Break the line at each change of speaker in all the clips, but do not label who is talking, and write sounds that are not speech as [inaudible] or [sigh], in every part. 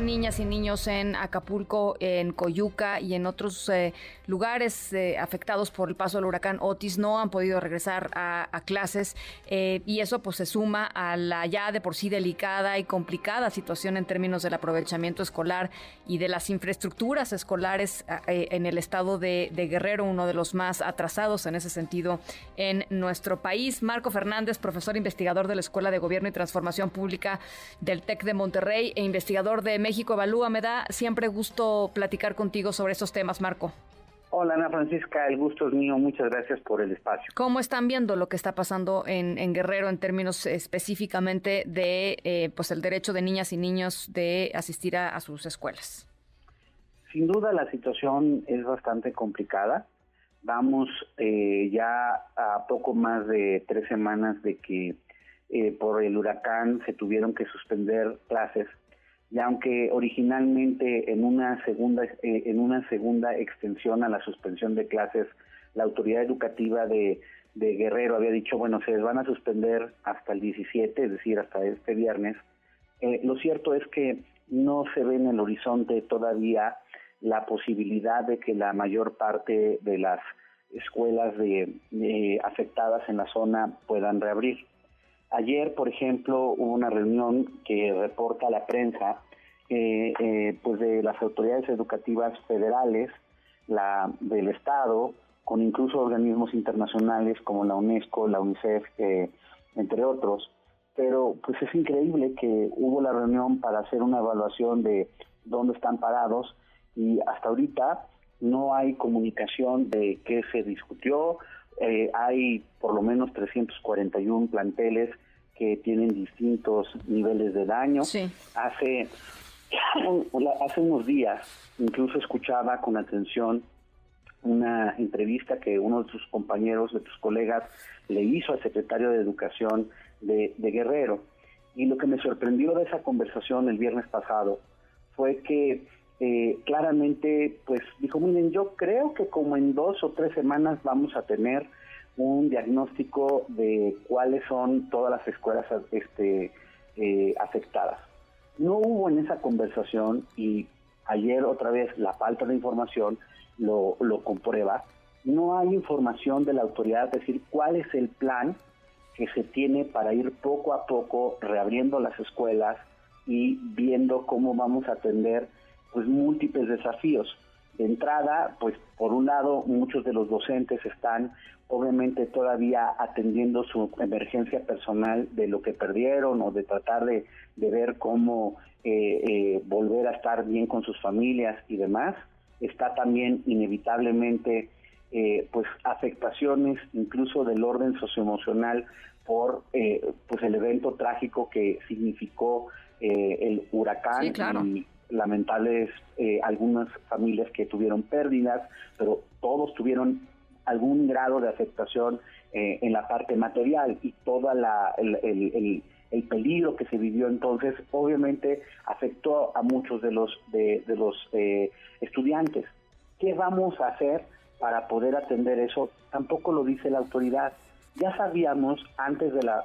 niñas y niños en Acapulco, en Coyuca y en otros eh, lugares eh, afectados por el paso del huracán Otis no han podido regresar a, clases eh, y eso pues se suma a la ya de por sí delicada y complicada situación en términos del aprovechamiento escolar y de las infraestructuras escolares en el estado de, de Guerrero, uno de los más atrasados en ese sentido en nuestro país. Marco Fernández, profesor investigador de la Escuela de Gobierno y Transformación Pública del TEC de Monterrey e investigador de México Evalúa. Me da siempre gusto platicar contigo sobre estos temas, Marco.
Hola Ana Francisca, el gusto es mío, muchas gracias por el espacio.
¿Cómo están viendo lo que está pasando en, Guerrero en términos específicamente de eh, pues el derecho de niñas y niños de asistir a, sus escuelas?
Sin duda la situación es bastante complicada. Vamos eh, ya a poco más de tres semanas de que eh, por el huracán se tuvieron que suspender clases y aunque originalmente en una segunda eh, en una segunda extensión a la suspensión de clases la autoridad educativa de, Guerrero había dicho bueno se les van a suspender hasta el 17 es decir hasta este viernes eh, lo cierto es que no se ve en el horizonte todavía la posibilidad de que la mayor parte de las escuelas de afectadas en la zona puedan reabrir Ayer, por ejemplo, hubo una reunión que reporta la prensa eh, eh, pues de las autoridades educativas federales, la del Estado, con incluso organismos internacionales como la UNESCO, la UNICEF, eh, entre otros. Pero pues es increíble que hubo la reunión para hacer una evaluación de dónde están parados y hasta ahorita no hay comunicación de qué se discutió, eh, hay por lo menos 341 planteles que tienen distintos niveles de daño. Hace, [coughs] hace unos días incluso escuchaba con atención una entrevista que uno de tus compañeros, de tus colegas, le hizo al secretario de Educación de, Guerrero. Y lo que me sorprendió de esa conversación el viernes pasado fue que eh, claramente, pues dijo, miren, yo creo que como en dos o tres semanas vamos a tener un diagnóstico de cuáles son todas las escuelas este, eh, afectadas. No hubo en esa conversación y ayer otra vez la falta de información lo, lo comprueba. No hay información de la autoridad, es decir, cuál es el plan que se tiene para ir poco a poco reabriendo las escuelas y viendo cómo vamos a atender pues múltiples desafíos. De entrada, pues por un lado, muchos de los docentes están obviamente todavía atendiendo su emergencia personal de lo que perdieron o de tratar de, ver cómo eh, eh, volver a estar bien con sus familias y demás. Está también inevitablemente eh, pues afectaciones incluso del orden socioemocional por pues el evento trágico que significó el huracán y lamentables eh, algunas familias que tuvieron pérdidas, pero todos tuvieron algún grado de afectación eh, en la parte material y toda la, el, el, peligro que se vivió entonces obviamente afectó a muchos de los de, los eh, estudiantes. ¿Qué vamos a hacer para poder atender eso? Tampoco lo dice la autoridad. Ya sabíamos antes de la,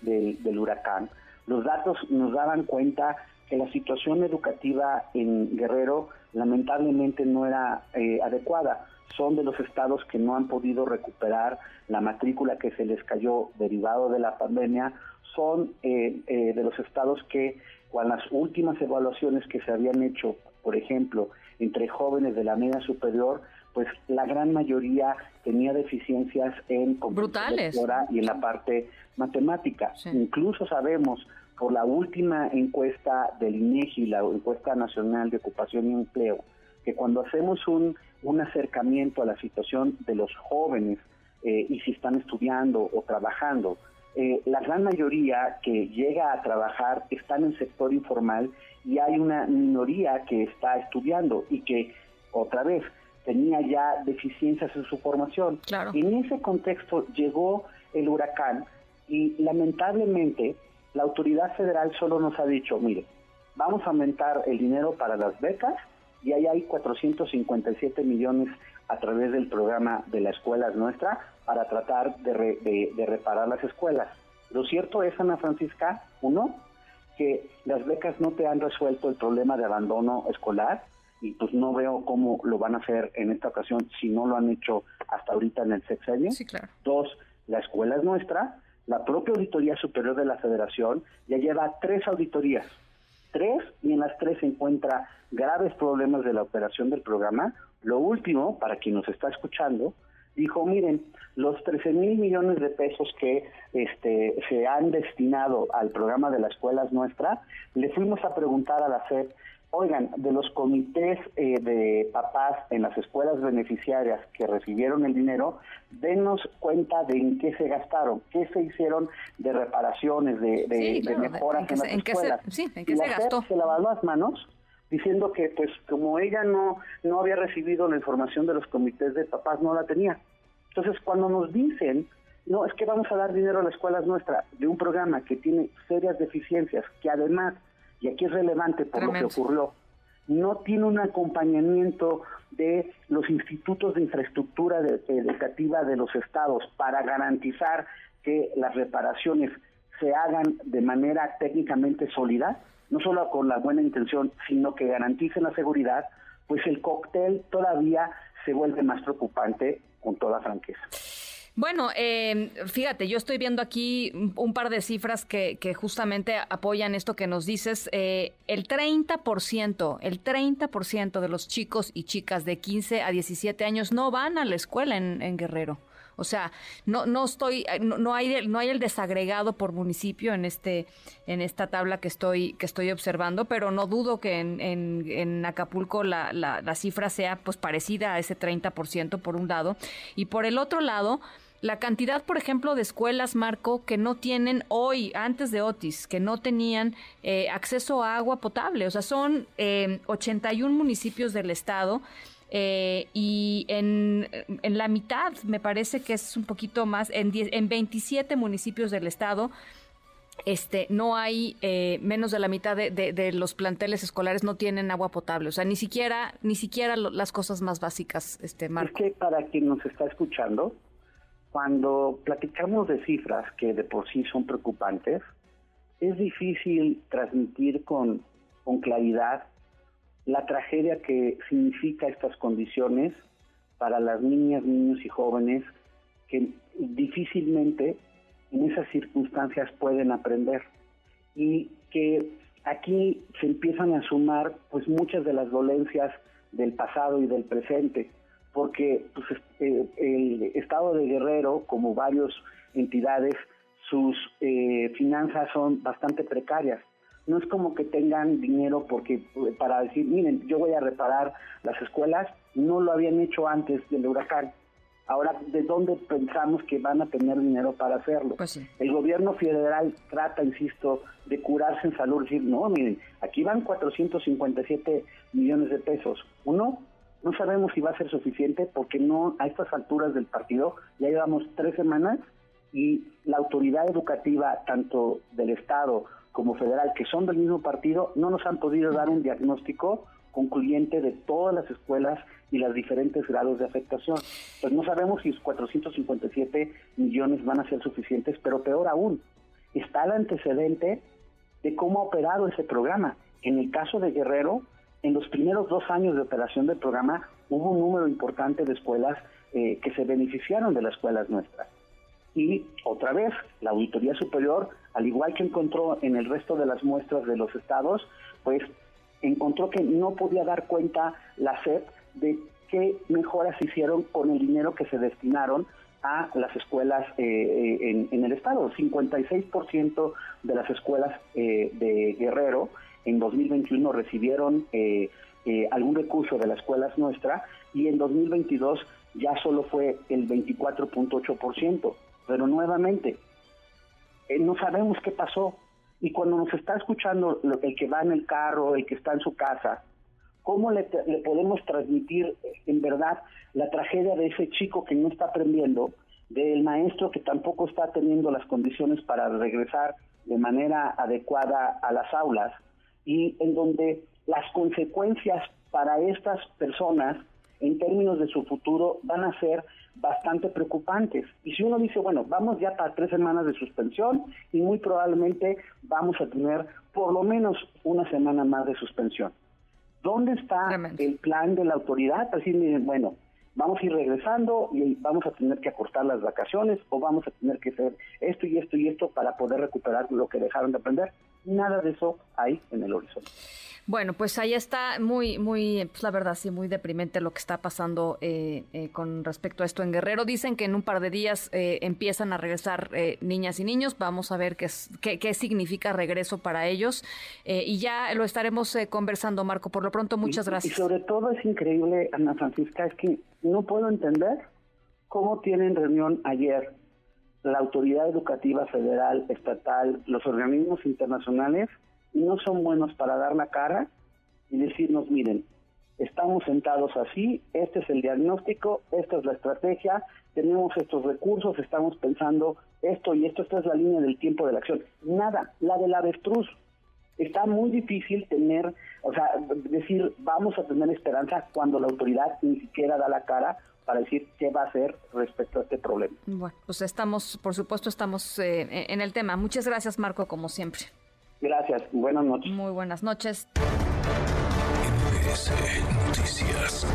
del huracán, los datos nos daban cuenta que la situación educativa en Guerrero lamentablemente no era eh, adecuada. Son de los estados que no han podido recuperar la matrícula que se les cayó derivado de la pandemia. Son eh, eh, de los estados que, con las últimas evaluaciones que se habían hecho, por ejemplo, entre jóvenes de la media superior, pues la gran mayoría tenía deficiencias en
brutales
y en la parte matemática. Incluso sabemos por la última encuesta del INEGI, la encuesta nacional de ocupación y empleo, que cuando hacemos un, un acercamiento a la situación de los jóvenes eh, y si están estudiando o trabajando, eh, la gran mayoría que llega a trabajar están en el sector informal y hay una minoría que está estudiando y que, otra vez, tenía ya deficiencias en su formación. En ese contexto llegó el huracán y lamentablemente la autoridad federal solo nos ha dicho, mire, vamos a aumentar el dinero para las becas y ahí hay 457 millones a través del programa de la escuela nuestra para tratar de, de reparar las escuelas. Lo cierto es, Ana Francisca, uno, que las becas no te han resuelto el problema de abandono escolar y pues no veo cómo lo van a hacer en esta ocasión si no lo han hecho hasta ahorita en el sexenio.
Sí, claro.
Dos, la escuela es nuestra, la propia Auditoría Superior de la Federación ya lleva tres auditorías, tres, y en las tres se encuentra graves problemas de la operación del programa. Lo último, para quien nos está escuchando, dijo, miren, los 13 mil millones de pesos que este, se han destinado al programa de la escuela es nuestra, le fuimos a preguntar a la SEP, oigan, de los comités eh, de papás en las escuelas beneficiarias que recibieron el dinero, denos cuenta de en qué se gastaron, qué se hicieron de reparaciones, de, de, mejoras en, las escuelas.
sí, en qué se gastó.
se lavó las manos diciendo que pues como ella no no había recibido la información de los comités de papás no la tenía entonces cuando nos dicen no es que vamos a dar dinero a las escuelas nuestras de un programa que tiene serias deficiencias que además y aquí es relevante por lo que ocurrió no tiene un acompañamiento de los institutos de infraestructura educativa de los estados para garantizar que las reparaciones se hagan de manera técnicamente sólida, no solo con la buena intención, sino que garanticen la seguridad, pues el cóctel todavía se vuelve más preocupante con toda franqueza.
Bueno, eh, fíjate, yo estoy viendo aquí un par de cifras que, justamente apoyan esto que nos dices. Eh, el 30%, el 30% de los chicos y chicas de 15 a 17 años no van a la escuela en Guerrero. O sea, no, no estoy, eh, no, hay, no hay el desagregado por municipio en este, en esta tabla que estoy, que estoy observando, pero no dudo que en, en, Acapulco la, la, la, cifra sea pues parecida a ese 30% por un lado. Y por el otro lado, la cantidad, por ejemplo, de escuelas, Marco, que no tienen hoy, antes de Otis, que no tenían eh, acceso a agua potable. O sea, son eh, 81 municipios del estado eh, y en, la mitad, me parece que es un poquito más, en, en 27 municipios del estado, este, no hay eh, menos de la mitad de, los planteles escolares no tienen agua potable, o sea, ni siquiera, ni siquiera las cosas más básicas, este, Marco.
Es que para quien nos está escuchando, cuando platicamos de cifras que de por sí son preocupantes, es difícil transmitir con, con claridad la tragedia que significa estas condiciones para las niñas, niños y jóvenes que difícilmente en esas circunstancias pueden aprender. Y que aquí se empiezan a sumar pues muchas de las dolencias del pasado y del presente porque pues, eh, el estado de Guerrero como varias entidades sus eh, finanzas son bastante precarias no es como que tengan dinero porque para decir, miren, yo voy a reparar las escuelas, no lo habían hecho antes del huracán. Ahora, ¿de dónde pensamos que van a tener dinero para hacerlo?
Pues
El gobierno federal trata, insisto, de curarse en salud, decir, no, miren, aquí van 457 millones de pesos. Uno, no sabemos si va a ser suficiente porque no a estas alturas del partido ya llevamos tres semanas y la autoridad educativa, tanto del Estado como federal, que son del mismo partido, no nos han podido dar un diagnóstico concluyente de todas las escuelas y los diferentes grados de afectación. Pues no sabemos si 457 millones van a ser suficientes, pero peor aún, está el antecedente de cómo ha operado ese programa. En el caso de Guerrero, en los primeros dos años de operación del programa hubo un número importante de escuelas eh, que se beneficiaron de las escuelas nuestras. Y otra vez, la Auditoría Superior, al igual que encontró en el resto de las muestras de los estados, pues encontró que no podía dar cuenta la SEP de qué mejoras hicieron con el dinero que se destinaron a las escuelas eh, eh, en, el estado. 56% de las escuelas eh, de Guerrero en 2021 recibieron algún recurso de las escuelas nuestras y en 2022 ya solo fue el 24.8%. Pero nuevamente, eh, no sabemos qué pasó. Y cuando nos está escuchando el que va en el carro, el que está en su casa, ¿cómo le, podemos transmitir en verdad la tragedia de ese chico que no está aprendiendo, del maestro que tampoco está teniendo las condiciones para regresar de manera adecuada a las aulas y en donde las consecuencias para estas personas en términos de su futuro van a ser bastante preocupantes. Y si uno dice, bueno, vamos ya para tres semanas de suspensión y muy probablemente vamos a tener por lo menos una semana más de suspensión. ¿Dónde está el plan de la autoridad? Así miren, bueno, vamos a ir regresando y vamos a tener que acortar las vacaciones o vamos a tener que hacer esto y esto y esto para poder recuperar lo que dejaron de aprender. Nada de eso hay en el horizonte.
Bueno, pues ahí está muy, muy, pues la verdad sí, muy deprimente lo que está pasando eh, eh, con respecto a esto en Guerrero. Dicen que en un par de días eh, empiezan a regresar niñas y niños. Vamos a ver qué, qué, qué significa regreso para ellos. y ya lo estaremos conversando, Marco. Por lo pronto, muchas gracias.
Y sobre todo es increíble, Ana Francisca, es que no puedo entender cómo tienen reunión ayer la autoridad educativa federal, estatal, los organismos internacionales no son buenos para dar la cara y decirnos, miren, estamos sentados así, este es el diagnóstico, esta es la estrategia, tenemos estos recursos, estamos pensando esto y esto, esta es la línea del tiempo de la acción. Nada, la del avestruz. Está muy difícil tener, o sea, decir vamos a tener esperanza cuando la autoridad ni siquiera da la cara para decir qué va a hacer respecto a este problema.
Bueno, pues estamos, por supuesto, estamos eh, en el tema. Muchas gracias, Marco, como siempre.
Gracias, buenas noches.
Muy buenas noches.
Noticias.